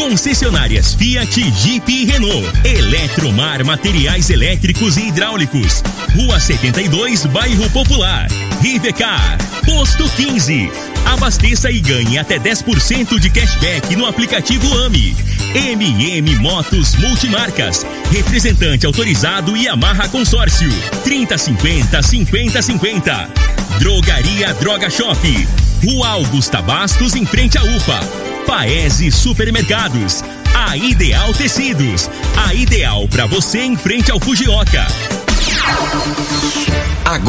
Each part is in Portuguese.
concessionárias Fiat, Jeep e Renault. Eletromar Materiais Elétricos e Hidráulicos. Rua 72, Bairro Popular. Rivecar, Posto 15. Abasteça e ganhe até 10% de cashback no aplicativo AMI. MM Motos Multimarcas. Representante autorizado e amarra consórcio. 3050 5050. Drogaria Droga Shop. Rua Augusta Bastos, em frente à UPA. Paese Supermercados. A Ideal Tecidos. A ideal para você em frente ao Fujioka.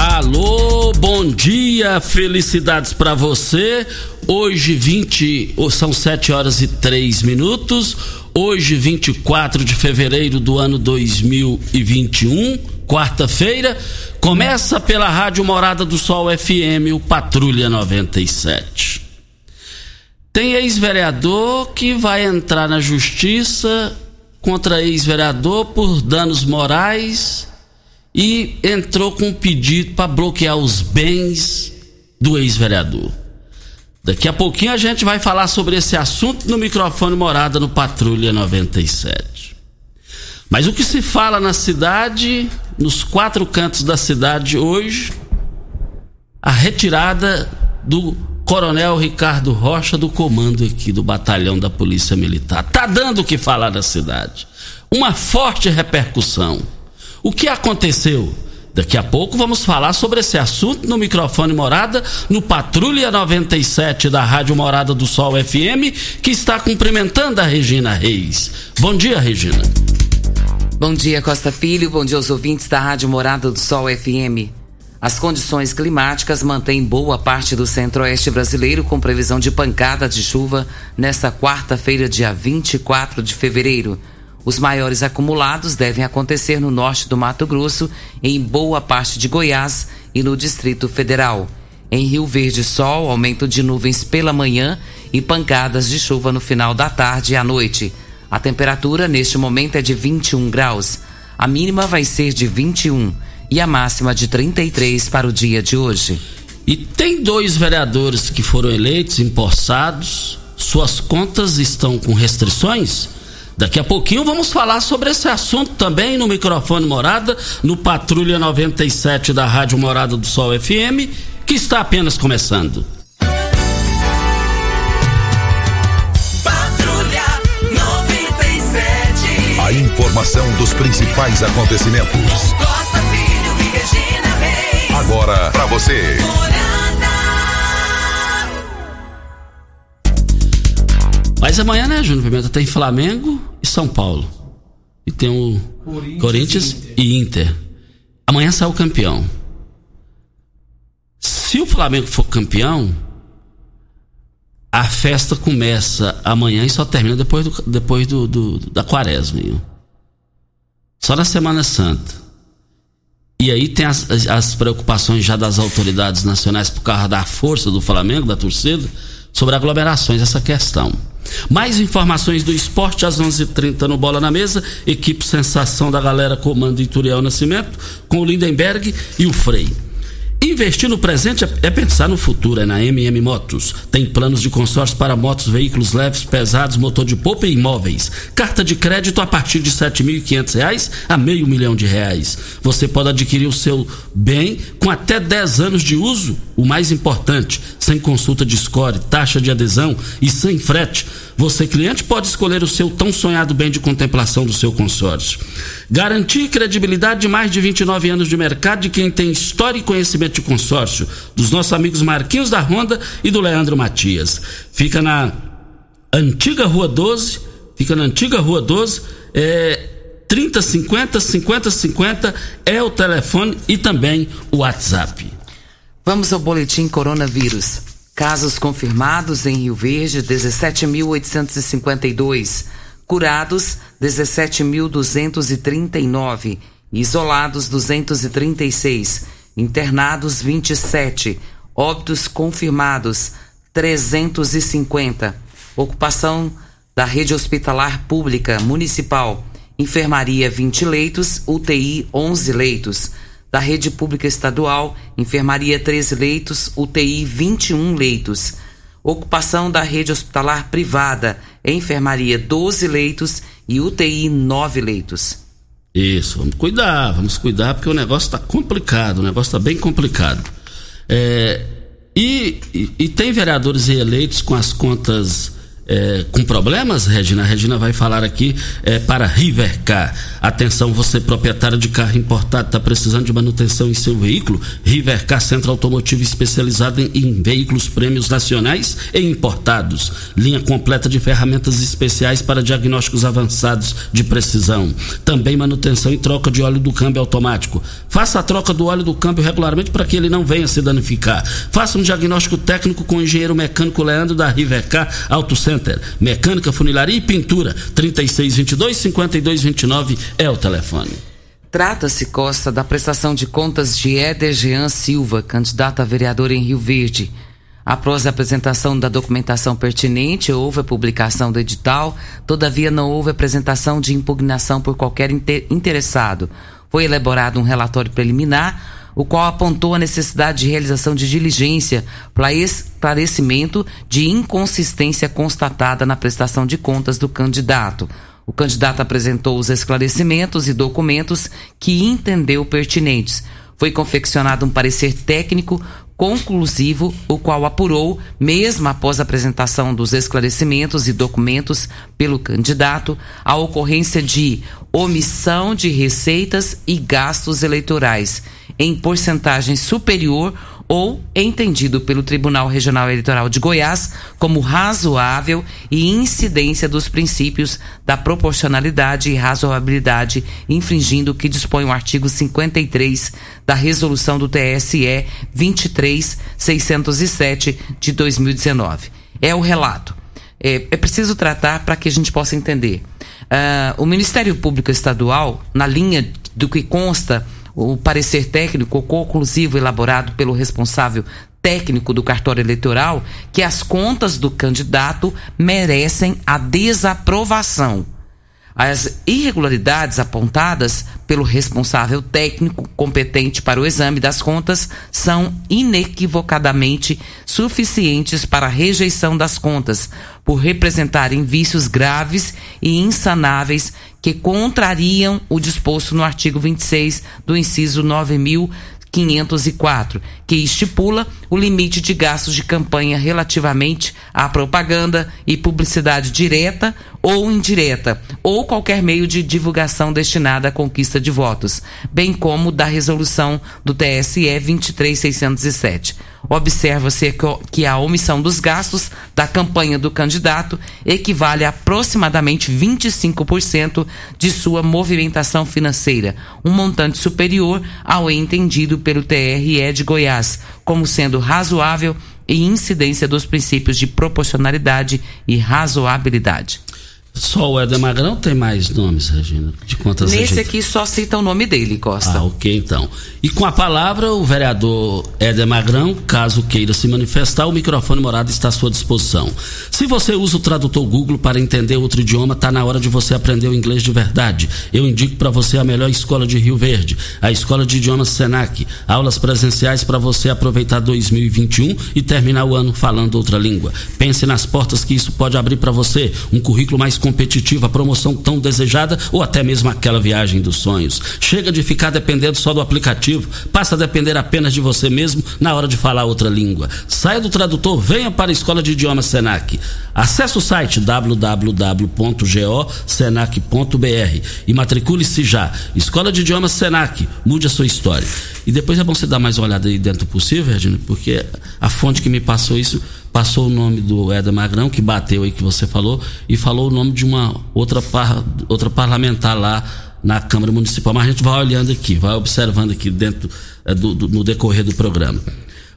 Alô, bom dia, felicidades para você. Hoje 20, são 7 horas e 3 minutos. Hoje 24 de fevereiro do ano 2021, quarta-feira, começa pela Rádio Morada do Sol FM, o Patrulha 97. Tem ex-vereador que vai entrar na justiça contra ex-vereador por danos morais e entrou com um pedido para bloquear os bens do ex-vereador. Daqui a pouquinho a gente vai falar sobre esse assunto no microfone Morada no Patrulha 97. Mas o que se fala na cidade, nos quatro cantos da cidade hoje, a retirada do Coronel Ricardo Rocha do comando aqui do batalhão da Polícia Militar. Tá dando o que falar na cidade. Uma forte repercussão. O que aconteceu? Daqui a pouco vamos falar sobre esse assunto no microfone Morada, no Patrulha 97 da Rádio Morada do Sol FM, que está cumprimentando a Regina Reis. Bom dia, Regina. Bom dia, Costa Filho. Bom dia aos ouvintes da Rádio Morada do Sol FM. As condições climáticas mantêm boa parte do centro-oeste brasileiro com previsão de pancada de chuva nesta quarta-feira, dia 24 de fevereiro. Os maiores acumulados devem acontecer no norte do Mato Grosso, em boa parte de Goiás e no Distrito Federal. Em Rio Verde, sol, aumento de nuvens pela manhã e pancadas de chuva no final da tarde e à noite. A temperatura neste momento é de 21 graus. A mínima vai ser de 21 e a máxima de 33 para o dia de hoje. E tem dois vereadores que foram eleitos, empossados. Suas contas estão com restrições? Daqui a pouquinho vamos falar sobre esse assunto também no microfone Morada, no Patrulha 97 da Rádio Morada do Sol FM, que está apenas começando. Patrulha 97. A informação dos principais acontecimentos. Costa Filho e Regina Reis. Agora para você. Mas amanhã, né, Júnior Pimenta, tem Flamengo e São Paulo. E tem o Corinthians, e Inter. Amanhã sai o campeão. Se o Flamengo for campeão, a festa começa amanhã e só termina depois, do, depois do, do- da quaresma. viu? Só na Semana Santa. E aí tem as- as preocupações já das autoridades nacionais por causa da força do Flamengo, da torcida, sobre aglomerações, essa questão. Mais informações do esporte às 11:30 h 30 no Bola na Mesa. Equipe Sensação da Galera comando Ituriel Nascimento, com o Lindenberg e o Frei. Investir no presente é é pensar no futuro, é na MM Motos. Tem planos de consórcio para motos, veículos leves, pesados, motor de polpa e imóveis. Carta de crédito a partir de 7.500 reais a meio milhão de reais. Você pode adquirir o seu bem com até 10 anos de uso o mais importante, sem consulta de score, taxa de adesão e sem frete, você, cliente, pode escolher o seu tão sonhado bem de contemplação do seu consórcio. Garantir credibilidade de mais de 29 anos de mercado de quem tem história e conhecimento de consórcio, dos nossos amigos Marquinhos da Ronda e do Leandro Matias. Fica na antiga Rua 12, fica na antiga Rua 12, é 3050 5050 é o telefone e também o WhatsApp. Vamos ao boletim coronavírus. Casos confirmados em Rio Verde 17.852, curados 17.239, isolados 236, internados 27, óbitos confirmados 350. Ocupação da rede hospitalar pública municipal enfermaria 20 leitos, UTI 11 leitos. Da rede pública estadual, enfermaria 13 leitos, UTI 21 leitos. Ocupação da rede hospitalar privada, enfermaria 12 leitos e UTI 9 leitos. Isso, vamos cuidar, vamos cuidar porque o negócio está complicado, o negócio está bem complicado. É, e, e, e tem vereadores reeleitos com as contas é, com problemas, Regina? A Regina vai falar aqui é, para Rivercar. Atenção, você proprietário de carro importado, está precisando de manutenção em seu veículo? Rivercar Centro Automotivo especializado em, em, veículos prêmios nacionais e importados. Linha completa de ferramentas especiais para diagnósticos avançados de precisão. Também manutenção e troca de óleo do câmbio automático. Faça a troca do óleo do câmbio regularmente para que ele não venha se danificar. Faça um diagnóstico técnico com o engenheiro mecânico Leandro da Rivercar Auto Center Center. Mecânica, funilaria e pintura. 3622 5229 é o telefone. Trata-se, Costa, da prestação de contas de Éder Jean Silva, candidato a vereador em Rio Verde. Após a apresentação da documentação pertinente, houve a publicação do edital, todavia não houve apresentação de impugnação por qualquer interessado. Foi elaborado um relatório preliminar o qual apontou a necessidade de realização de diligência para esclarecimento de inconsistência constatada na prestação de contas do candidato. O candidato apresentou os esclarecimentos e documentos que entendeu pertinentes. Foi confeccionado um parecer técnico conclusivo, o qual apurou, mesmo após a apresentação dos esclarecimentos e documentos pelo candidato, a ocorrência de omissão de receitas e gastos eleitorais em porcentagem superior ou entendido pelo Tribunal Regional Eleitoral de Goiás como razoável e incidência dos princípios da proporcionalidade e razoabilidade, infringindo o que dispõe o artigo 53 da resolução do TSE 23607 de 2019. É o relato. É, é preciso tratar para que a gente possa entender. Uh, o Ministério Público Estadual, na linha do que consta o parecer técnico conclusivo elaborado pelo responsável técnico do cartório eleitoral, que as contas do candidato merecem a desaprovação. As irregularidades apontadas pelo responsável técnico competente para o exame das contas são inequivocadamente suficientes para a rejeição das contas, por representarem vícios graves e insanáveis que contrariam o disposto no artigo 26 do inciso 9000 504, que estipula o limite de gastos de campanha relativamente à propaganda e publicidade direta ou indireta, ou qualquer meio de divulgação destinada à conquista de votos, bem como da resolução do TSE 23607. Observa-se que a omissão dos gastos da campanha do candidato equivale a aproximadamente 25% de sua movimentação financeira, um montante superior ao entendido pelo TRE de Goiás como sendo razoável e incidência dos princípios de proporcionalidade e razoabilidade. Só o Éder Magrão tem mais nomes, Regina? De quantas Nesse gente... aqui só cita o nome dele, Costa. Ah, ok, então. E com a palavra, o vereador Éder Magrão, caso queira se manifestar, o microfone morado está à sua disposição. Se você usa o tradutor Google para entender outro idioma, está na hora de você aprender o inglês de verdade. Eu indico para você a melhor escola de Rio Verde, a Escola de Idiomas Senac. Aulas presenciais para você aproveitar 2021 e terminar o ano falando outra língua. Pense nas portas que isso pode abrir para você, um currículo mais completo competitiva, a promoção tão desejada ou até mesmo aquela viagem dos sonhos. Chega de ficar dependendo só do aplicativo, passa a depender apenas de você mesmo na hora de falar outra língua. Saia do tradutor, venha para a Escola de Idiomas Senac. Acesse o site www.gosenac.br e matricule-se já. Escola de Idiomas Senac, mude a sua história. E depois é bom você dar mais uma olhada aí dentro possível, Regina, porque a fonte que me passou isso passou o nome do Eda Magrão, que bateu aí que você falou, e falou o nome de uma outra, par, outra parlamentar lá na Câmara Municipal. Mas a gente vai olhando aqui, vai observando aqui dentro é, do, do, no decorrer do programa.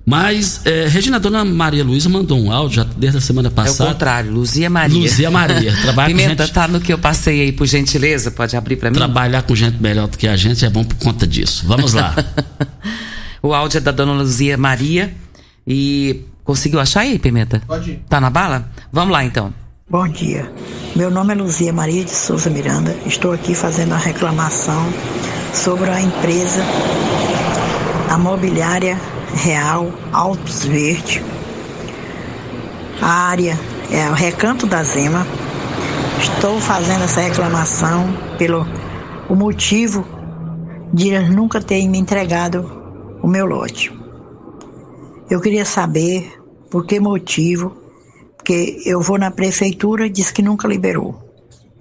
Mas, é, Regina, a dona Maria Luísa mandou um áudio já desde a semana passada. É o contrário, Luzia Maria. Luzia Maria. Trabalha Pimenta, gente... tá no que eu passei aí, por gentileza? Pode abrir para mim? Trabalhar com gente melhor do que a gente é bom por conta disso. Vamos lá. o áudio é da dona Luzia Maria. E conseguiu achar aí, Pimenta? Pode ir. Tá na bala? Vamos lá então. Bom dia. Meu nome é Luzia Maria de Souza Miranda. Estou aqui fazendo a reclamação sobre a empresa, a mobiliária Real Altos Verde. A área é o Recanto da Zema. Estou fazendo essa reclamação pelo o motivo de nunca ter me entregado o meu lote. Eu queria saber por que motivo, porque eu vou na prefeitura, diz que nunca liberou.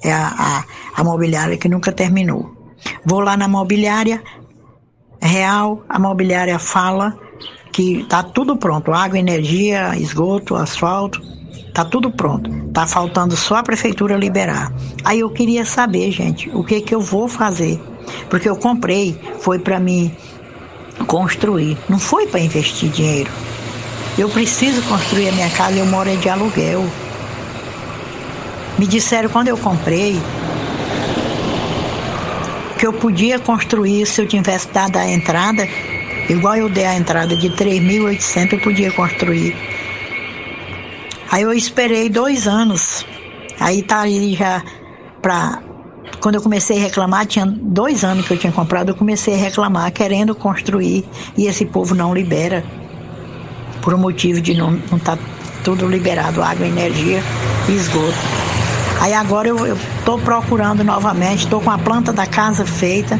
É a, a, a mobiliária que nunca terminou. Vou lá na mobiliária real, a mobiliária fala que tá tudo pronto, água, energia, esgoto, asfalto, tá tudo pronto. Tá faltando só a prefeitura liberar. Aí eu queria saber, gente, o que que eu vou fazer? Porque eu comprei, foi para mim construir, não foi para investir dinheiro. Eu preciso construir a minha casa, eu moro de aluguel. Me disseram quando eu comprei que eu podia construir se eu tivesse dado a entrada, igual eu dei a entrada de 3.800, eu podia construir. Aí eu esperei dois anos. Aí tá aí já para quando eu comecei a reclamar, tinha dois anos que eu tinha comprado, eu comecei a reclamar, querendo construir, e esse povo não libera, por um motivo de não estar tá tudo liberado, água, energia e esgoto. Aí agora eu estou procurando novamente, estou com a planta da casa feita,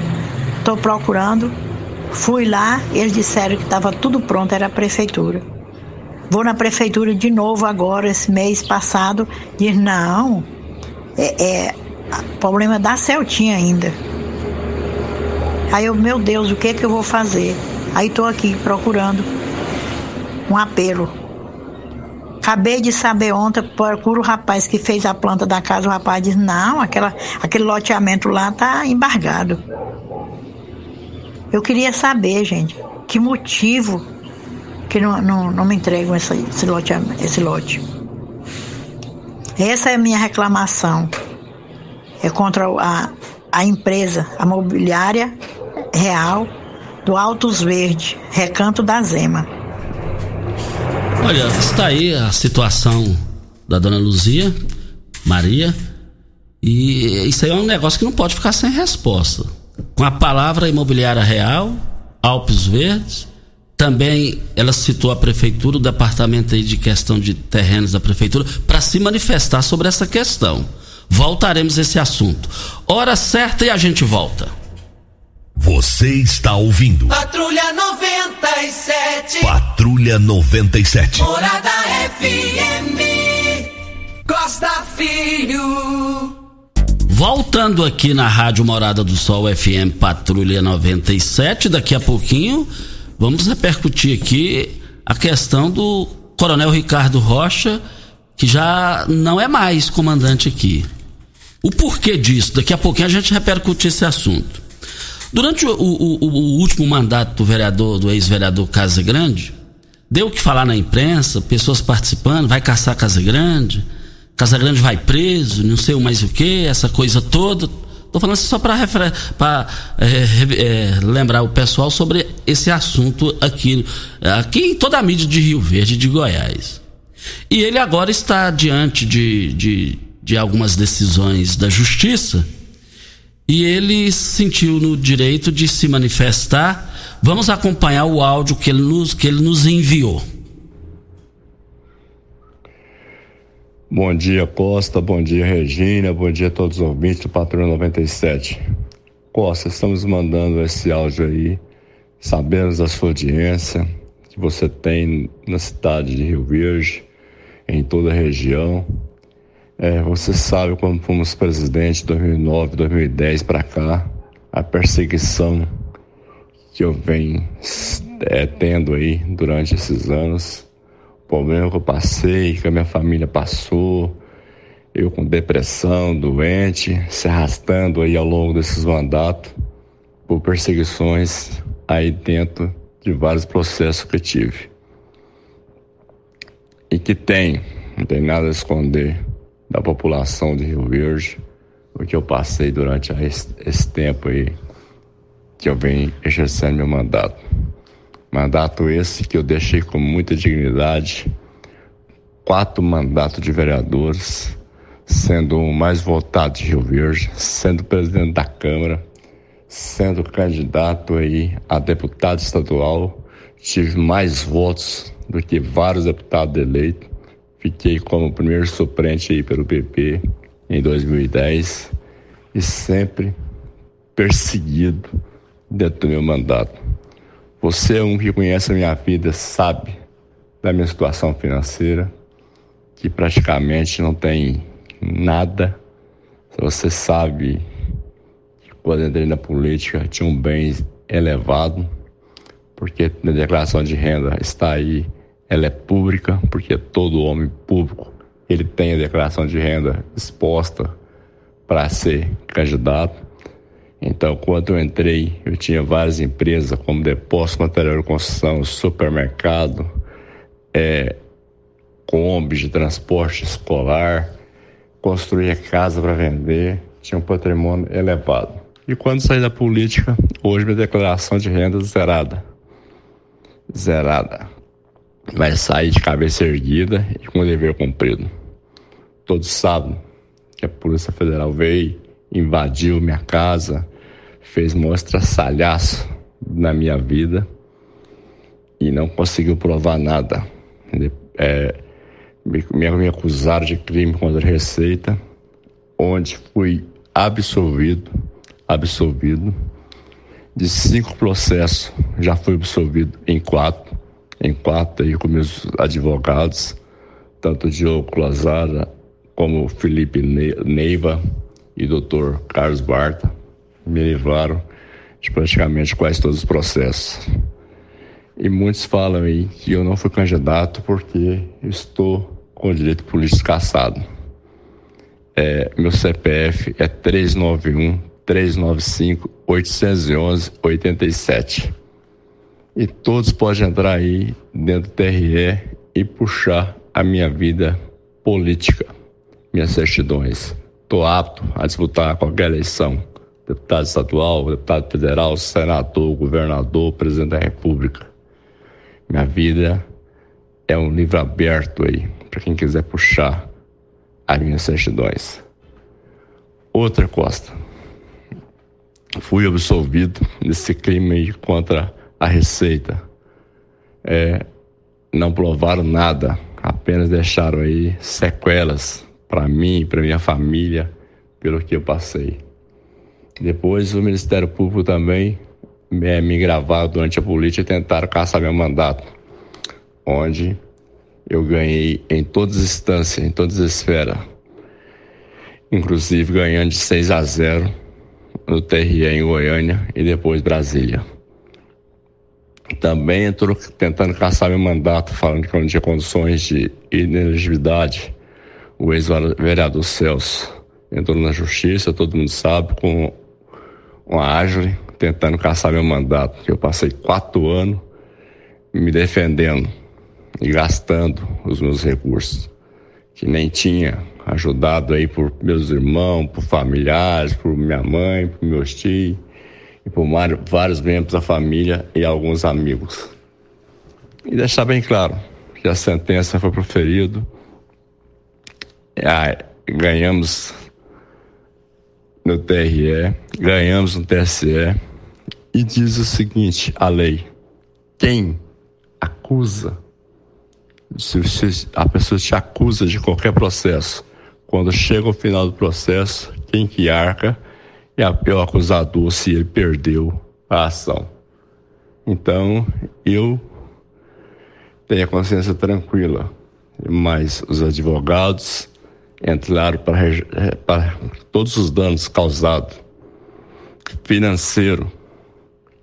estou procurando, fui lá, eles disseram que estava tudo pronto, era a prefeitura. Vou na prefeitura de novo agora, esse mês passado, diz, não, é, é problema da Celtinha ainda. Aí eu, meu Deus, o que é que eu vou fazer? Aí estou aqui procurando um apelo. Acabei de saber ontem, procuro o rapaz que fez a planta da casa, o rapaz diz, não, aquela, aquele loteamento lá tá embargado. Eu queria saber, gente, que motivo que não, não, não me entregam esse, lote, esse lote. Essa é a minha reclamação é contra a, a empresa, a mobiliária real do Altos Verde, Recanto da Zema. Olha, está aí a situação da dona Luzia, Maria, e isso aí é um negócio que não pode ficar sem resposta. Com a palavra imobiliária real, Alpes Verdes, também ela citou a prefeitura, o departamento aí de questão de terrenos da prefeitura, para se manifestar sobre essa questão. Voltaremos a esse assunto. Hora certa e a gente volta. Você está ouvindo. Patrulha 97. Patrulha 97. Morada FM. Costa Filho. Voltando aqui na Rádio Morada do Sol FM Patrulha 97, daqui a pouquinho vamos repercutir aqui a questão do Coronel Ricardo Rocha, que já não é mais comandante aqui. O porquê disso? Daqui a pouquinho a gente repercute esse assunto. Durante o, o, o último mandato do vereador, do ex-vereador Casa Grande, deu o que falar na imprensa, pessoas participando, vai caçar Casa Grande, Casa Grande vai preso, não sei mais o que, essa coisa toda. Estou falando só para é, é, lembrar o pessoal sobre esse assunto aqui, aqui em toda a mídia de Rio Verde, de Goiás. E ele agora está diante de, de de algumas decisões da justiça e ele sentiu no direito de se manifestar. Vamos acompanhar o áudio que ele nos, que ele nos enviou. Bom dia, Costa. Bom dia, Regina. Bom dia a todos os ouvintes do Patrulha 97. Costa, estamos mandando esse áudio aí. Sabemos da sua audiência que você tem na cidade de Rio Verde, em toda a região. É, você sabe quando fomos presidente 2009, 2010 para cá, a perseguição que eu venho é, tendo aí durante esses anos. Problema que eu passei, que a minha família passou, eu com depressão, doente, se arrastando aí ao longo desses mandatos por perseguições aí dentro de vários processos que tive. E que tem, não tem nada a esconder da população de Rio Verde, o que eu passei durante esse, tempo aí que eu venho exercendo meu mandato. Mandato esse que eu deixei com muita dignidade, quatro mandatos de vereadores, sendo o mais votado de Rio Verde, sendo presidente da Câmara, sendo candidato aí a deputado estadual, tive mais votos do que vários deputados eleitos. Fiquei como primeiro suplente aí pelo PP em 2010 e sempre perseguido dentro do meu mandato. Você é um que conhece a minha vida, sabe da minha situação financeira, que praticamente não tem nada. Você sabe que quando entrei na política tinha um bem elevado, porque a declaração de renda está aí, ela é pública, porque todo homem público ele tem a declaração de renda exposta para ser candidato. Então, quando eu entrei, eu tinha várias empresas, como depósito, material de construção, supermercado, é, Kombi de transporte escolar, construía casa para vender, tinha um patrimônio elevado. E quando saí da política, hoje minha declaração de renda zerada. Zerada. Mas saí de cabeça erguida e com o dever cumprido. Todos sabem que a Polícia Federal veio, invadiu minha casa, fez mostra salhaço na minha vida e não conseguiu provar nada. É, me, me acusaram de crime contra a Receita, onde fui absolvido, absolvido de cinco processos, já fui absolvido em quatro, em quatro aí com meus advogados, tanto Diogo Lazara como Felipe Neiva e doutor Carlos Barta me livraram de praticamente quase todos os processos. E muitos falam aí que eu não fui candidato porque estou com direito político caçado. É, meu CPF é 391 395 811 87. E todos podem entrar aí dentro do TRE e puxar a minha vida política, minhas certidões. Estou apto a disputar qualquer eleição deputado estadual, deputado federal, senador, governador, presidente da República. Minha vida é um livro aberto aí para quem quiser puxar as minhas certidões. Outra costa. Fui absolvido desse crime aí contra a Receita. É, não provaram nada, apenas deixaram aí sequelas para mim, para minha família, pelo que eu passei. Depois o Ministério Público também é, me gravaram durante a política e tentaram caçar meu mandato, onde eu ganhei em todas as instâncias, em todas as esferas, inclusive ganhando de 6 a 0 no TRE em Goiânia e depois Brasília. Também entrou tentando caçar meu mandato, falando que eu não tinha condições de inelegibilidade, o ex-vereador Celso entrou na justiça, todo mundo sabe, com uma árvore tentando caçar meu mandato. Eu passei quatro anos me defendendo e gastando os meus recursos, que nem tinha ajudado aí por meus irmãos, por familiares, por minha mãe, por meus tios por vários membros da família e alguns amigos. E deixar bem claro que a sentença foi proferida, ganhamos no TRE, ganhamos no TSE e. Diz o seguinte: a lei, quem acusa se a pessoa te acusa de qualquer processo, quando chega o final do processo, quem que arca é o acusador se ele perdeu a ação. Então, eu tenho a consciência tranquila, mas os advogados entraram para, para todos os danos causados, financeiro,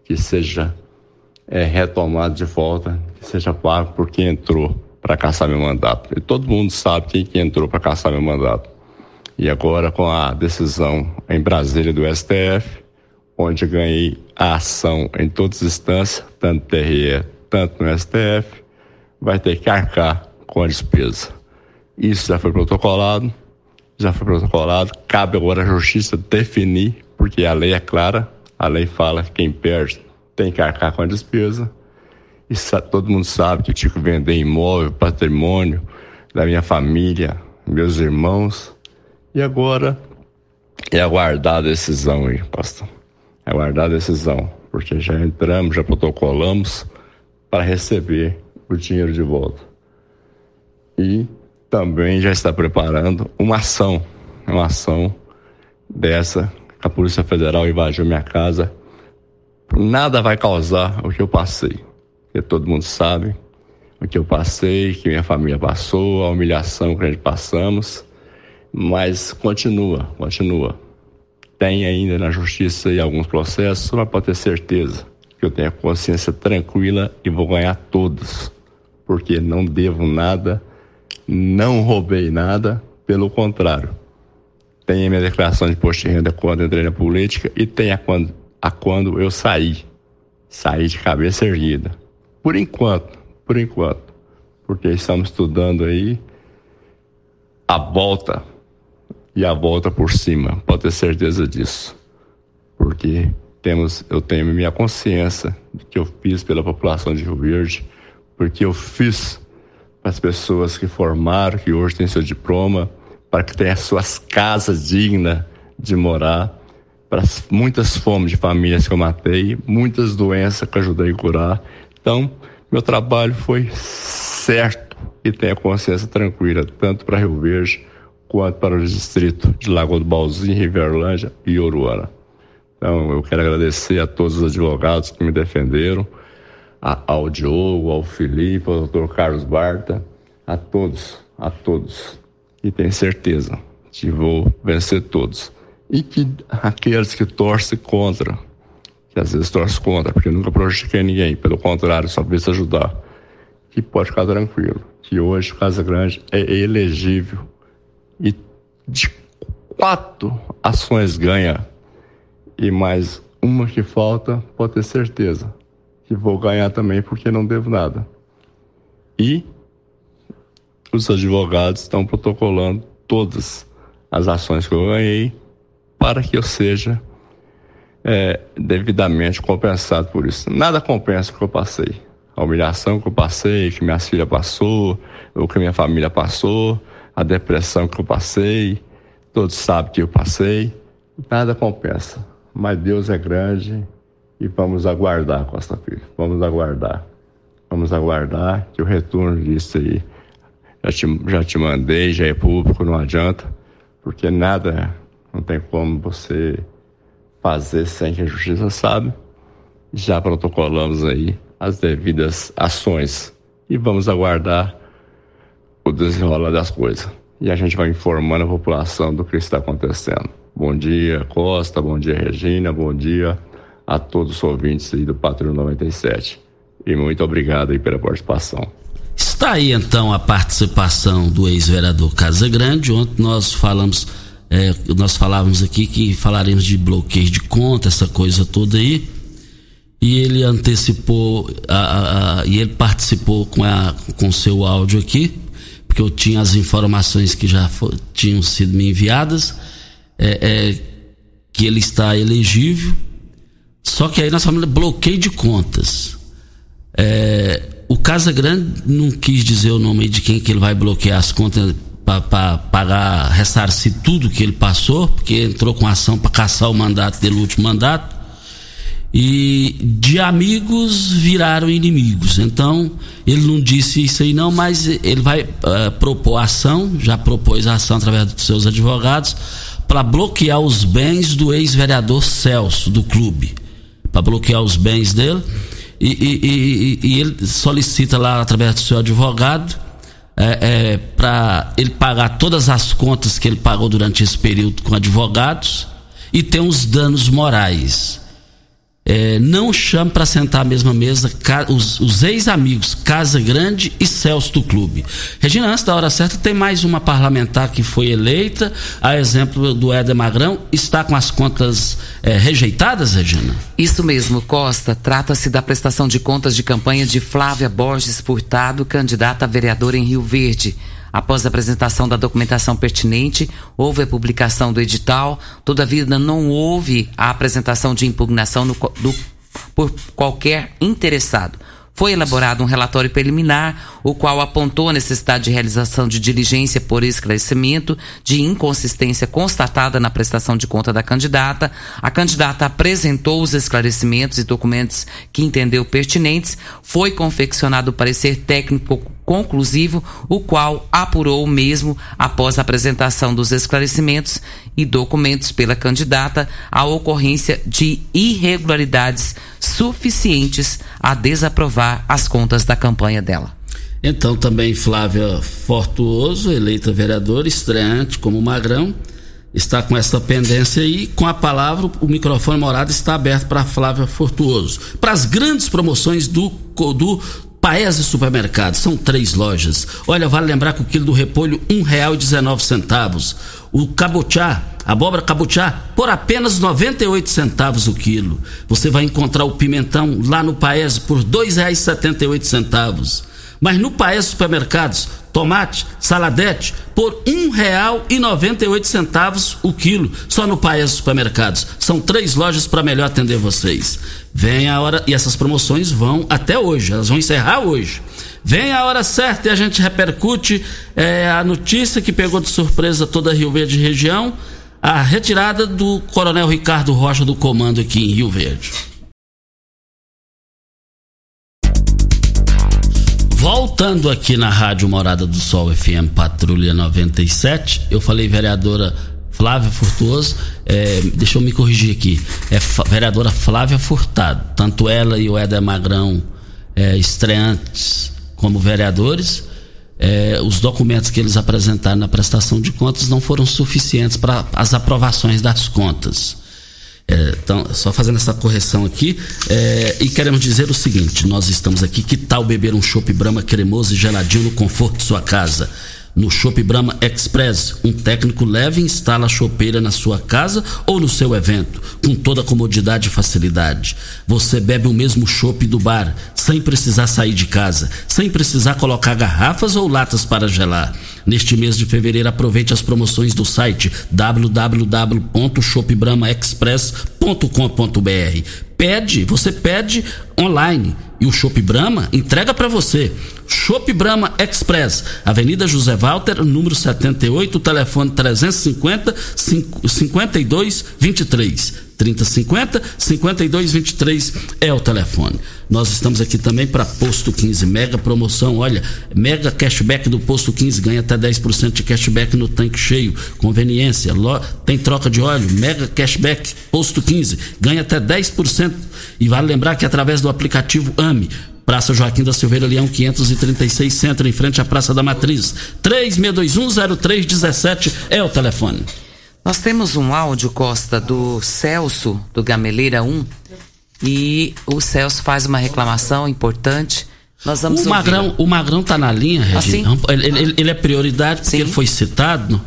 que seja é, retomado de volta, que seja pago por quem entrou para caçar meu mandato. E todo mundo sabe quem que entrou para caçar meu mandato. E agora com a decisão em Brasília do STF, onde ganhei a ação em todas as instâncias, tanto TRE, tanto no STF, vai ter que arcar com a despesa. Isso já foi protocolado, já foi protocolado, cabe agora à justiça definir, porque a lei é clara, a lei fala que quem perde tem que arcar com a despesa. E todo mundo sabe que eu tive que vender imóvel, patrimônio da minha família, meus irmãos. E agora é aguardar a decisão aí, pastor. É aguardar a decisão, porque já entramos, já protocolamos para receber o dinheiro de volta. E também já está preparando uma ação, uma ação dessa. A Polícia Federal invadiu minha casa nada vai causar o que eu passei. Porque todo mundo sabe o que eu passei, que minha família passou, a humilhação que gente passamos. Mas continua, continua. Tem ainda na justiça e alguns processos, mas pode ter certeza que eu tenho a consciência tranquila e vou ganhar todos. Porque não devo nada, não roubei nada, pelo contrário. Tem a minha declaração de imposto de renda quando entrei na política e tem a quando a quando eu saí. Saí de cabeça erguida. Por enquanto, por enquanto. Porque estamos estudando aí a volta e a volta por cima. Pode ter certeza disso. Porque temos, eu tenho minha consciência do que eu fiz pela população de Rio Verde, porque eu fiz para as pessoas que formaram, que hoje têm seu diploma, para que tenham suas casas dignas de morar para muitas fomes de famílias que eu matei, muitas doenças que eu ajudei a curar. Então, meu trabalho foi certo e tenho a consciência tranquila, tanto para Rio Verde quanto para o distrito de Lagoa do Balzinho, Riverlândia e Oruana. Então, eu quero agradecer a todos os advogados que me defenderam, a, ao Diogo, ao Felipe, ao doutor Carlos Barta, a todos, a todos. E tenho certeza que vou vencer todos e que aqueles que torcem contra, que às vezes torcem contra, porque nunca prejudiquei ninguém, pelo contrário, só veio ajudar, que pode ficar tranquilo, que hoje Casa Grande é elegível de quatro ações ganha e mais uma que falta, pode ter certeza que vou ganhar também porque não devo nada. E os advogados estão protocolando todas as ações que eu ganhei para que eu seja é, devidamente compensado por isso. Nada compensa o que eu passei. A humilhação que eu passei, que minha filha passou, o que minha família passou, a depressão que eu passei, todos sabem que eu passei. Nada compensa. Mas Deus é grande e vamos aguardar, Costa Filho. Vamos aguardar. Vamos aguardar que o retorno disso aí já te, já te mandei, já é público, não adianta, porque nada não tem como você fazer sem que a justiça sabe. Já protocolamos aí as devidas ações e vamos aguardar o desenrolar das coisas. E a gente vai informando a população do que está acontecendo. Bom dia, Costa, bom dia, Regina, bom dia a todos os ouvintes do Patrulho 97. E muito obrigado aí pela participação. Está aí então a participação do ex-vereador Casa Grande. Ontem nós falamos é, nós falávamos aqui que falaremos de bloqueio de conta, essa coisa toda aí. E ele antecipou a, a, a, e ele participou com a com seu áudio aqui, porque eu tinha as informações que já for, tinham sido me enviadas, é, é, que ele está elegível. Só que aí nós falamos bloqueio de contas. É, o Casa Grande não quis dizer o nome de quem que ele vai bloquear as contas para pagar, ressarcir tudo que ele passou, porque entrou com ação para caçar o mandato dele, o último mandato. E de amigos viraram inimigos. Então, ele não disse isso aí não, mas ele vai uh, propor ação, já propôs ação através dos seus advogados, para bloquear os bens do ex-vereador Celso, do clube. Para bloquear os bens dele. E, e, e, e, ele solicita lá, através do seu advogado, é, é, para ele pagar todas as contas que ele pagou durante esse período com advogados e ter uns danos morais é, não chame para sentar à mesma mesa os, os ex-amigos Casa Grande e Celso do Clube. Regina, antes da hora certa, tem mais uma parlamentar que foi eleita, a exemplo do Éder Magrão, está com as contas é, rejeitadas, Regina? Isso mesmo, Costa. Trata-se da prestação de contas de campanha de Flávia Borges Furtado, candidata a vereadora em Rio Verde. Após a apresentação da documentação pertinente, houve a publicação do edital, todavia não houve a apresentação de impugnação no, do, por qualquer interessado foi elaborado um relatório preliminar, o qual apontou a necessidade de realização de diligência por esclarecimento de inconsistência constatada na prestação de conta da candidata. A candidata apresentou os esclarecimentos e documentos que entendeu pertinentes. Foi confeccionado o parecer técnico conclusivo, o qual apurou o mesmo após a apresentação dos esclarecimentos e documentos pela candidata a ocorrência de irregularidades suficientes a desaprovar as contas da campanha dela. Então também Flávia Fortuoso, eleita vereadora, estreante como Magrão, está com essa pendência aí. Com a palavra, o microfone morado está aberto para Flávia Fortuoso. Para as grandes promoções do, do Paese Supermercado, são três lojas. Olha, vale lembrar que o quilo do repolho um real e dezenove centavos. O cabochá, abóbora cabochá, por apenas 98 centavos o quilo. Você vai encontrar o pimentão lá no Paese por dois reais e setenta e oito centavos. Mas no Paese Supermercados, tomate, saladete, por um real e noventa e oito centavos o quilo, só no Paese Supermercados. São três lojas para melhor atender vocês. Vem a hora, e essas promoções vão até hoje, elas vão encerrar hoje. Vem a hora certa e a gente repercute é, a notícia que pegou de surpresa toda a Rio Verde região, a retirada do Coronel Ricardo Rocha do comando aqui em Rio Verde. Voltando aqui na Rádio Morada do Sol FM Patrulha 97, eu falei vereadora Flávia Furtuoso, é, deixa eu me corrigir aqui, é vereadora Flávia Furtado, tanto ela e o Éder Magrão é, estreantes como vereadores, é, os documentos que eles apresentaram na prestação de contas não foram suficientes para as aprovações das contas. É, então, só fazendo essa correção aqui, é, e queremos dizer o seguinte: nós estamos aqui, que tal beber um chopp Brahma cremoso e geladinho no conforto de sua casa? No Shop Brahma Express, um técnico leve instala a chopeira na sua casa ou no seu evento, com toda a comodidade e facilidade. Você bebe o mesmo chopp do bar, sem precisar sair de casa, sem precisar colocar garrafas ou latas para gelar. Neste mês de fevereiro, aproveite as promoções do site www.shopbramaexpress.com.br. Pede, você pede online e o Shop Brahma entrega para você. Shop Brahma Express, Avenida José Walter, número 78, telefone 350 52 23. 3050 5223 é o telefone. Nós estamos aqui também para Posto 15, mega promoção. Olha, mega cashback do Posto 15, ganha até 10% de cashback no tanque cheio. Conveniência, tem troca de óleo, mega cashback, Posto 15, ganha até 10%. E vale lembrar que através do aplicativo AME, Praça Joaquim da Silveira Leão 536 Centro, em frente à Praça da Matriz. 36210317 é o telefone. Nós temos um áudio, Costa, do Celso, do Gameleira 1, e o Celso faz uma reclamação importante. Nós vamos o Magrão, o Magrão tá na linha, Regina. Assim? Ele, ele, ele, é prioridade porque Sim. ele foi citado.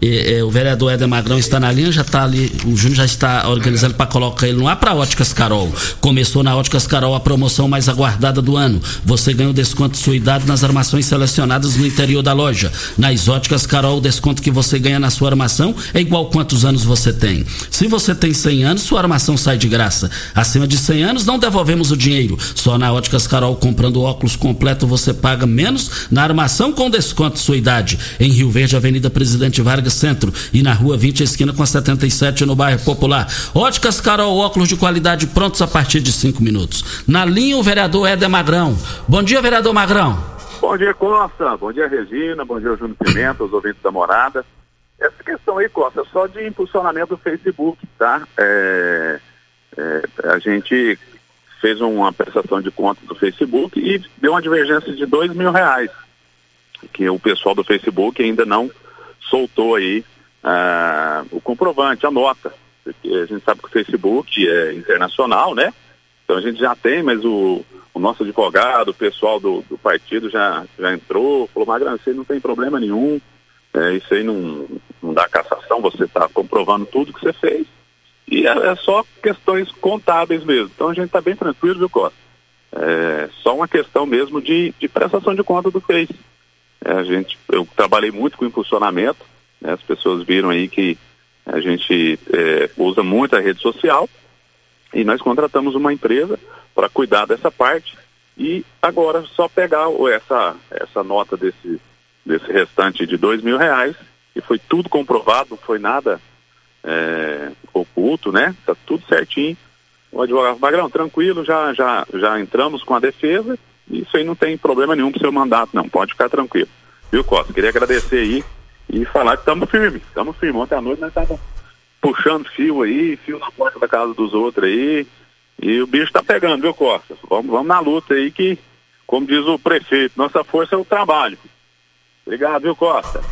E, o vereador Éder Magrão está na linha, já está ali, o Júnior já está organizando para colocar ele no ar para Óticas Carol. Começou na Óticas Carol a promoção mais aguardada do ano. Você ganha o desconto de sua idade nas armações selecionadas no interior da loja. Nas Óticas Carol, o desconto que você ganha na sua armação é igual quantos anos você tem. Se você tem 100 anos, sua armação sai de graça. Acima de 100 anos, não devolvemos o dinheiro. Só na Óticas Carol, comprando óculos completo, você paga menos na armação com desconto de sua idade. Em Rio Verde, Avenida Presidente Vargas Centro e na rua 20, esquina com a 77 no bairro Popular. Óticas Carol, óculos de qualidade prontos a partir de cinco minutos. Na linha, o vereador Éder Magrão. Bom dia, vereador Magrão. Bom dia, Costa. Bom dia, Regina. Bom dia, Júnior Pimenta, os ouvintes da morada. Essa questão aí, Costa, é só de impulsionamento do Facebook, tá? É, é, a gente fez uma prestação de contas do Facebook e deu uma divergência de dois mil reais, que o pessoal do Facebook ainda não soltou aí ah, o comprovante, a nota. Porque a gente sabe que o Facebook é internacional, né? Então a gente já tem, mas o, o nosso advogado, o pessoal do, do partido já, já entrou, falou, isso aí não tem problema nenhum, é, isso aí não, não dá cassação, você está comprovando tudo que você fez. E é, é, só questões contábeis mesmo. Então a gente está bem tranquilo, viu, Costa? É só uma questão mesmo de, de prestação de conta do Face. É, a gente, eu trabalhei muito com impulsionamento, né, as pessoas viram aí que a gente é, usa muito a rede social e nós contratamos uma empresa para cuidar dessa parte e agora só pegar essa, essa nota desse, desse restante de dois mil reais e foi tudo comprovado, não foi nada é, oculto, né? Tá tudo certinho. O advogado Magrão, tranquilo, já, já, já entramos com a defesa isso aí não tem problema nenhum pro seu mandato, não. Pode ficar tranquilo. Viu, Costa? Queria agradecer aí e falar que estamos firmes, estamos firmes. Ontem à noite nós estávamos puxando fio aí, fio na porta da casa dos outros aí. E o bicho tá pegando, viu, Costa? Vamos, vamos na luta aí que, como diz o prefeito, nossa força é o trabalho. Obrigado, viu, Costa?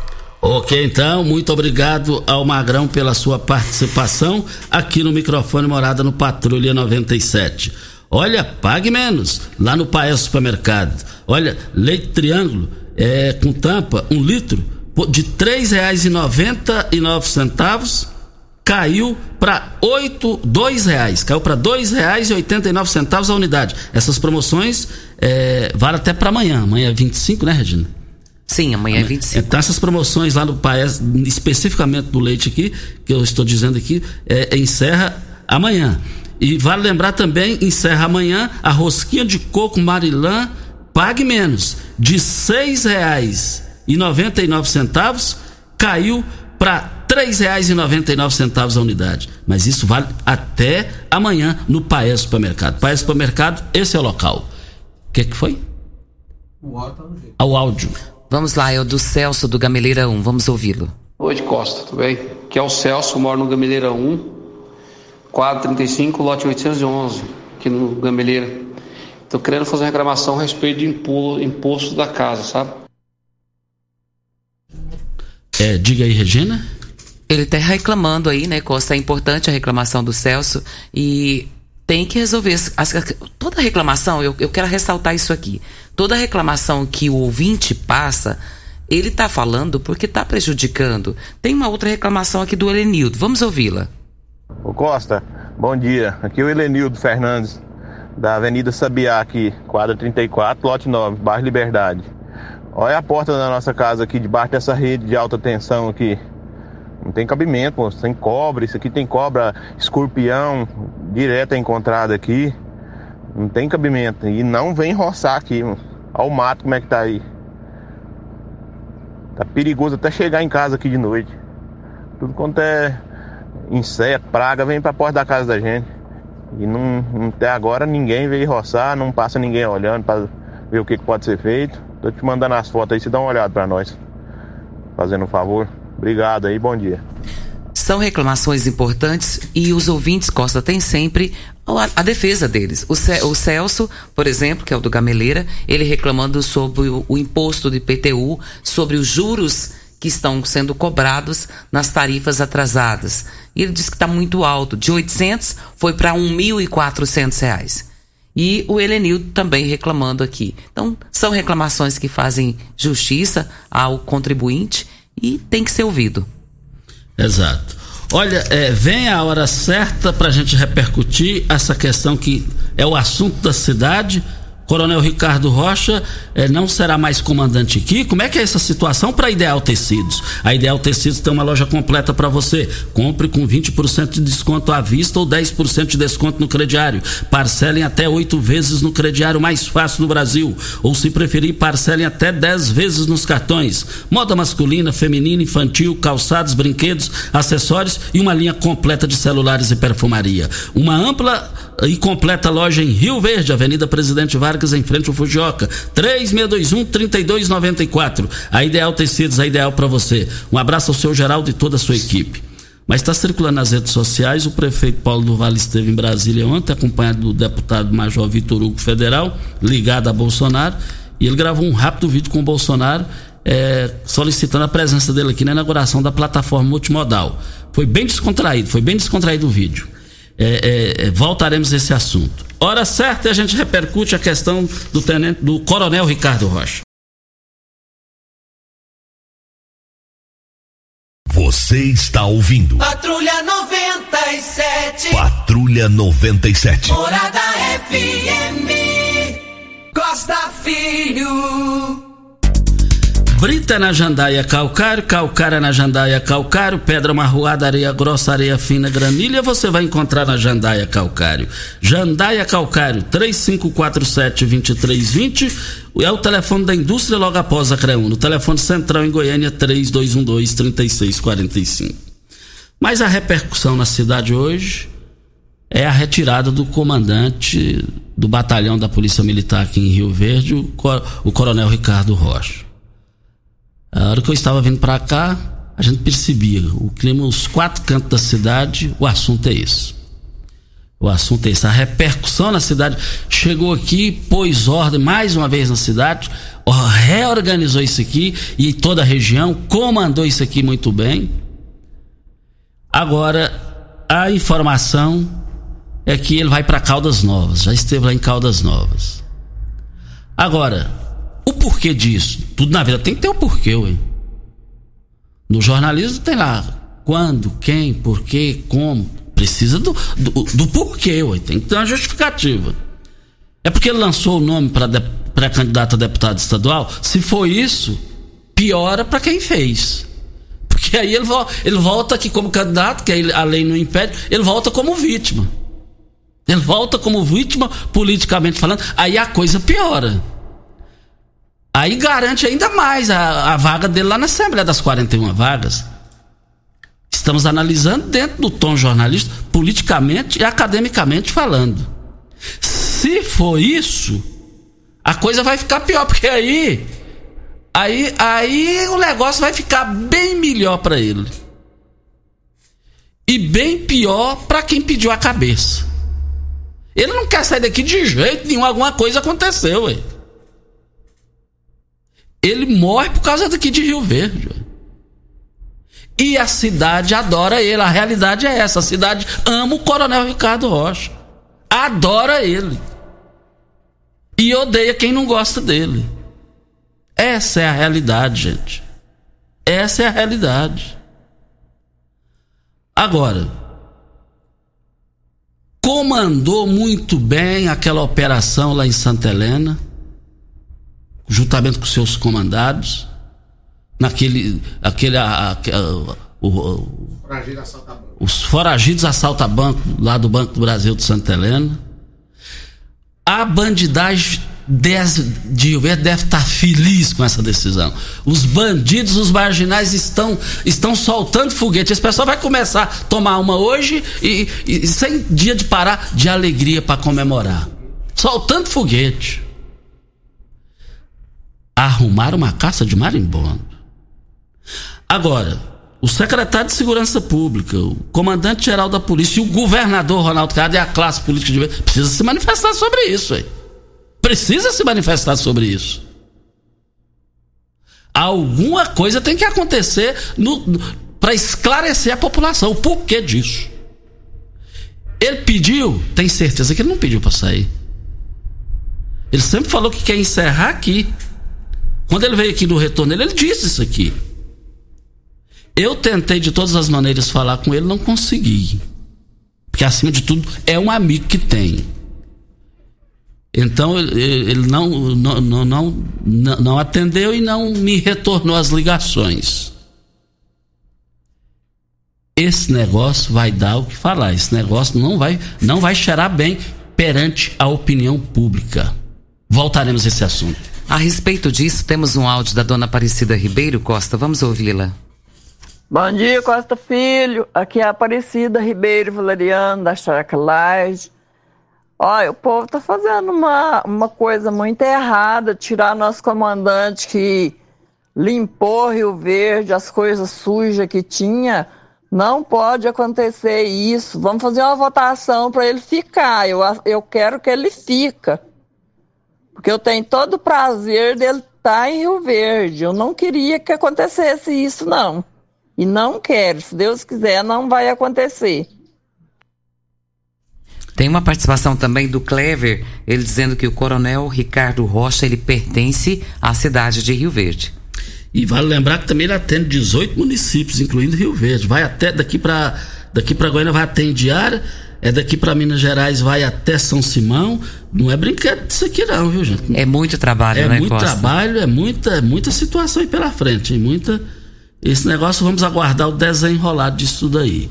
Ok, então, muito obrigado ao Magrão pela sua participação aqui no microfone Morada no Patrulha 97. Olha, pague menos lá no Paes Supermercado. Olha, leite triângulo é, com tampa, um litro, de R$ 3,99 caiu para oito, dois reais, caiu para dois reais e oitenta e nove centavos a unidade. Essas promoções é, vale até para amanhã, amanhã é 25, né, Regina? Sim, amanhã é 25. Então, essas promoções lá no país, especificamente do leite aqui, que eu estou dizendo aqui, é, encerra amanhã. E vale lembrar também, encerra amanhã, a rosquinha de coco Marilã, pague menos, de R$ 6,99 caiu para R$ 3,99 a unidade. Mas isso vale até amanhã no Paes Supermercado. Paes Supermercado, esse é o local. O que, que foi? O áudio. Tá Ao áudio. Vamos lá, é o do Celso do Gameleira 1, vamos ouvi-lo. Oi, Costa, tudo bem? Aqui é o Celso, moro no Gameleira 1, quadro 35, lote 811, aqui no Gameleira. Estou querendo fazer uma reclamação a respeito do imposto da casa, sabe? É, diga aí, Regina. Ele está reclamando aí, né, Costa? É importante a reclamação do Celso e tem que resolver. As, toda reclamação, eu, eu quero ressaltar isso aqui. Toda reclamação que o ouvinte passa, ele está falando porque está prejudicando. Tem uma outra reclamação aqui do Helenildo. Vamos ouvi-la. Ô Costa, bom dia. Aqui é o Helenildo Fernandes, da Avenida Sabiá, aqui, quadra 34, lote 9, bairro Liberdade. Olha a porta da nossa casa aqui, debaixo dessa rede de alta tensão aqui. Não tem cabimento, moço. Tem cobra, isso aqui tem cobra, escorpião, direto é encontrado aqui. Não tem cabimento. E não vem roçar aqui, mano. Olha o mato como é que tá aí. Tá perigoso até chegar em casa aqui de noite. Tudo quanto é inseto, praga, vem pra porta da casa da gente. E não, até agora ninguém veio roçar, não passa ninguém olhando para ver o que, que, pode ser feito. Tô te mandando as fotos aí, você dá uma olhada para nós. Fazendo um favor. Obrigado aí, bom dia. São reclamações importantes e os ouvintes Costa tem sempre a, a defesa deles. O, Ce, o, Celso, por exemplo, que é o do Gameleira, ele reclamando sobre o, o imposto de IPTU, sobre os juros que estão sendo cobrados nas tarifas atrasadas. E ele diz que está muito alto, de 800 foi para 1.400 reais. E o Helenildo também reclamando aqui. Então, são reclamações que fazem justiça ao contribuinte e tem que ser ouvido. Exato. Olha, é, vem a hora certa para a gente repercutir essa questão que é o assunto da cidade. Coronel Ricardo Rocha eh, não será mais comandante aqui. Como é que é essa situação para Ideal Tecidos? A Ideal Tecidos tem uma loja completa para você. Compre com 20% de desconto à vista ou 10% de desconto no crediário. Parcelem até oito vezes no crediário mais fácil do Brasil. Ou se preferir, parcelem até 10 vezes nos cartões. Moda masculina, feminina, infantil, calçados, brinquedos, acessórios e uma linha completa de celulares e perfumaria. Uma ampla e completa loja em Rio Verde, Avenida Presidente Vargas, em frente ao Fujioka. 3621-3294. A Ideal Tecidos, a ideal para você. Um abraço ao seu Geraldo e toda a sua equipe. Mas está circulando nas redes sociais, o prefeito Paulo do Vale esteve em Brasília ontem, acompanhado do deputado Major Vitor Hugo Federal, ligado a Bolsonaro, e ele gravou um rápido vídeo com o Bolsonaro, é, solicitando a presença dele aqui na inauguração da plataforma multimodal. Foi bem descontraído, foi bem descontraído o vídeo é, é, é, voltaremos a esse assunto. Hora certa a gente repercute a questão do tenente, do coronel Ricardo Rocha. Você está ouvindo. Patrulha 97. Patrulha 97. Morada FM. Costa Filho. Brita na jandaia calcário, calcária na jandaia calcário, pedra marroada, areia grossa, areia fina, granilha, você vai encontrar na jandaia calcário. Jandaia calcário, 3547-2320, é o telefone da indústria logo após a CREUN. No telefone central em Goiânia, 3212-3645. Mas a repercussão na cidade hoje é a retirada do comandante do batalhão da Polícia Militar aqui em Rio Verde, o coronel Ricardo Rocha. A hora que eu estava vindo para cá, a gente percebia o clima, os quatro cantos da cidade, o assunto é esse. O assunto é esse. A repercussão na cidade chegou aqui, pôs ordem mais uma vez na cidade, reorganizou isso aqui e toda a região, comandou isso aqui muito bem. Agora, a informação é que ele vai para Caldas Novas, já esteve lá em Caldas Novas. Agora, o porquê disso? Tudo na vida tem que ter um porquê, ué. No jornalismo tem lá quando, quem, porquê, como. Precisa do, do, do porquê, ué. Tem que ter uma justificativa. É porque ele lançou o nome para pré-candidato a deputado estadual? Se for isso, piora para quem fez. Porque aí ele, ele volta aqui como candidato, que a lei não impede, ele volta como vítima. Ele volta como vítima, politicamente falando, aí a coisa piora. Aí garante ainda mais a, a vaga dele lá na Assembleia das 41 vagas. Estamos analisando dentro do tom jornalista, politicamente e academicamente falando. Se for isso, a coisa vai ficar pior, porque aí aí aí o negócio vai ficar bem melhor para ele. E bem pior para quem pediu a cabeça. Ele não quer sair daqui de jeito nenhum, alguma coisa aconteceu, ué ele morre por causa daqui de Rio Verde. E a cidade adora ele. A realidade é essa. A cidade ama o Coronel Ricardo Rocha. Adora ele. E odeia quem não gosta dele. Essa é a realidade, gente. Essa é a realidade. Agora, comandou muito bem aquela operação lá em Santa Helena juntamente com seus comandados, naquele. Aquele, a, a, o, o, os foragidos assalta banco lá do Banco do Brasil de Santa Helena. A bandidagem de Rio Verde deve estar feliz com essa decisão. Os bandidos, os marginais estão, estão soltando foguete. Esse pessoal vai começar a tomar uma hoje e, e sem dia de parar de alegria para comemorar. Soltando foguete arrumar uma caça de marimbondo. Agora, o secretário de Segurança Pública, o comandante-geral da polícia e o governador Ronaldo Cado e a classe política de precisa se manifestar sobre isso. Aí. Precisa se manifestar sobre isso. Alguma coisa tem que acontecer para esclarecer a população o porquê disso. Ele pediu, tem certeza que ele não pediu para sair. Ele sempre falou que quer encerrar aqui. Quando ele veio aqui no retorno, ele, ele disse isso aqui. Eu tentei de todas as maneiras falar com ele, não consegui. Porque acima de tudo é um amigo que tem. Então ele, não, não, não, não, não atendeu e não me retornou as ligações. Esse negócio vai dar o que falar. Esse negócio não vai, não vai cheirar bem perante a opinião pública. Voltaremos a esse assunto. A respeito disso, temos um áudio da dona Aparecida Ribeiro Costa. Vamos ouvi-la. Bom dia, Costa Filho. Aqui é a Aparecida Ribeiro Valeriano, da Characolage. Olha, o povo tá fazendo uma, uma coisa muito errada, tirar nosso comandante que limpou Rio Verde, as coisas sujas que tinha. Não pode acontecer isso. Vamos fazer uma votação para ele ficar. Eu, eu quero que ele fica. Porque eu tenho todo o prazer dele estar tá em Rio Verde. Eu não queria que acontecesse isso, não. E não quero. Se Deus quiser, não vai acontecer. Tem uma participação também do Clever, ele dizendo que o coronel Ricardo Rocha, ele pertence à cidade de Rio Verde. E vale lembrar que também ele atende 18 municípios, incluindo Rio Verde. Vai até daqui para daqui para Goiânia vai até Indiara, é daqui para Minas Gerais vai até São Simão. Não é brinquedo isso aqui não, viu, gente? É muito trabalho, é né, muito Costa? trabalho, é muita, muita situação aí pela frente, muita esse negócio vamos aguardar o desenrolar disso tudo aí.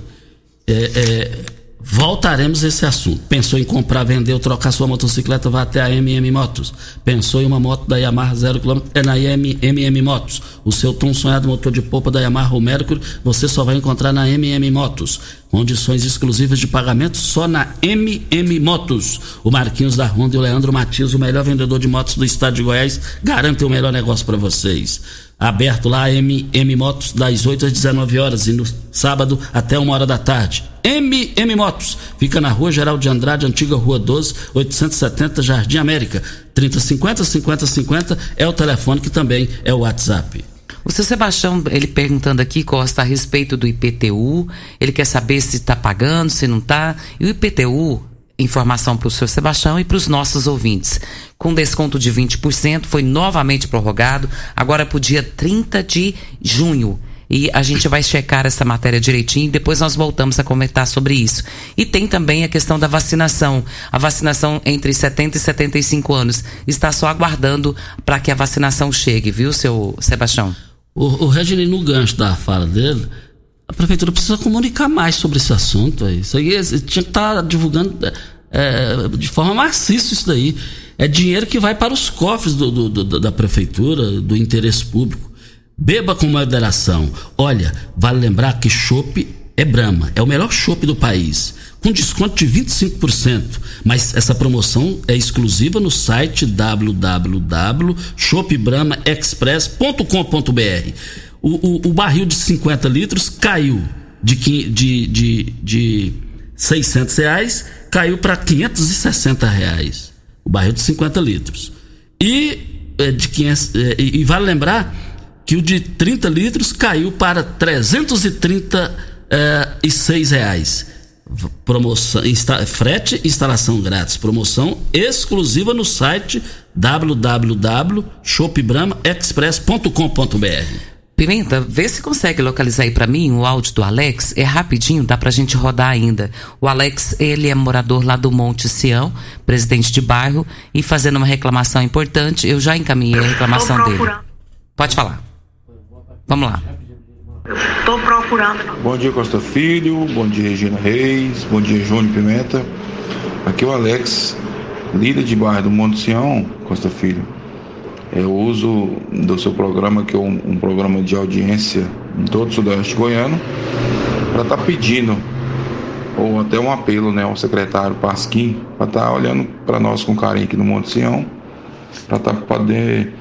É, é, voltaremos a esse assunto. Pensou em comprar, vender ou trocar sua motocicleta? Vá até a MM Motos. Pensou em uma moto da Yamaha 0 km? É na MM Motos. O seu tão sonhado motor de polpa da Yamaha ou Mercury você só vai encontrar na MM Motos. Condições exclusivas de pagamento só na MM Motos. O Marquinhos da Honda e o Leandro Matias, o melhor vendedor de motos do estado de Goiás, garantem o melhor negócio para vocês aberto lá M, M Motos das 8 às 19 horas e no sábado até uma hora da tarde. M, M Motos fica na Rua Geral de Andrade, antiga Rua 12, 870 Jardim América. 3050 5050 é o telefone que também é o WhatsApp. O seu Sebastião, ele perguntando aqui, Costa, a respeito do IPTU, ele quer saber se está pagando, se não está. E o IPTU, informação para o senhor Sebastião e para os nossos ouvintes. Com desconto de 20%, foi novamente prorrogado, agora para o dia 30 de junho. E a gente vai checar essa matéria direitinho e depois nós voltamos a comentar sobre isso. E tem também a questão da vacinação. A vacinação entre 70 e 75 anos está só aguardando para que a vacinação chegue, viu, seu Sebastião? O, o Regine, no gancho da fala dele, a prefeitura precisa comunicar mais sobre esse assunto. Isso aí tinha que estar tá divulgando é, de forma maciça isso daí. É dinheiro que vai para os cofres do, do, do, da prefeitura, do interesse público. Beba com moderação. Olha, vale lembrar que chopp é Brahma, é o melhor chopp do país, com desconto de 25%. Mas essa promoção é exclusiva no site www.shopbramaexpress.com.br. O, o, o, barril de 50 litros caiu de, de, de, de 600 reais caiu para 560 reais. O barril de 50 litros. E, é, de 500, é, e vale lembrar que o de 30 litros caiu para 336 é, reais. Promoção, insta, frete instalação grátis. Promoção exclusiva no site www.shopbramaexpress.com.br. Pimenta, vê se consegue localizar aí para mim o áudio do Alex. É rapidinho, dá pra gente rodar ainda. O Alex, ele é morador lá do Monte Sião, presidente de bairro, e fazendo uma reclamação importante. Eu já encaminhei a reclamação dele. Pode falar. Vamos lá. Estou procurando. Bom dia, Costa Filho. Bom dia, Regina Reis. Bom dia, Júnior Pimenta. Aqui é o Alex, líder de bairro do Monte Sião, Costa Filho. Eu uso do seu programa, que é um, um programa de audiência em todo o Sudeste Goiano, para estar tá pedindo, ou até um apelo né, ao secretário Pasquim, para estar tá olhando para nós com carinho aqui no Monte Sião, para tá, poder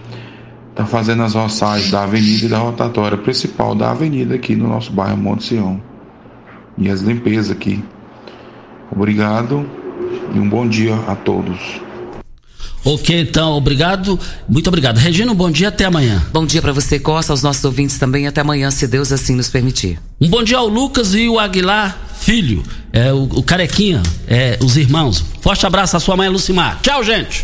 estar tá fazendo as roçagens da avenida e da rotatória principal da avenida aqui no nosso bairro Monte Sião. E as limpezas aqui. Obrigado e um bom dia a todos. Ok, então, obrigado. Muito obrigado. Regina, um bom dia até amanhã. Bom dia para você, Costa, aos nossos ouvintes também. Até amanhã, se Deus assim nos permitir. Um bom dia ao Lucas e o Aguilar Filho, é, o, o Carequinha, é, os irmãos. Forte abraço à sua mãe, Lucimar. Tchau, gente.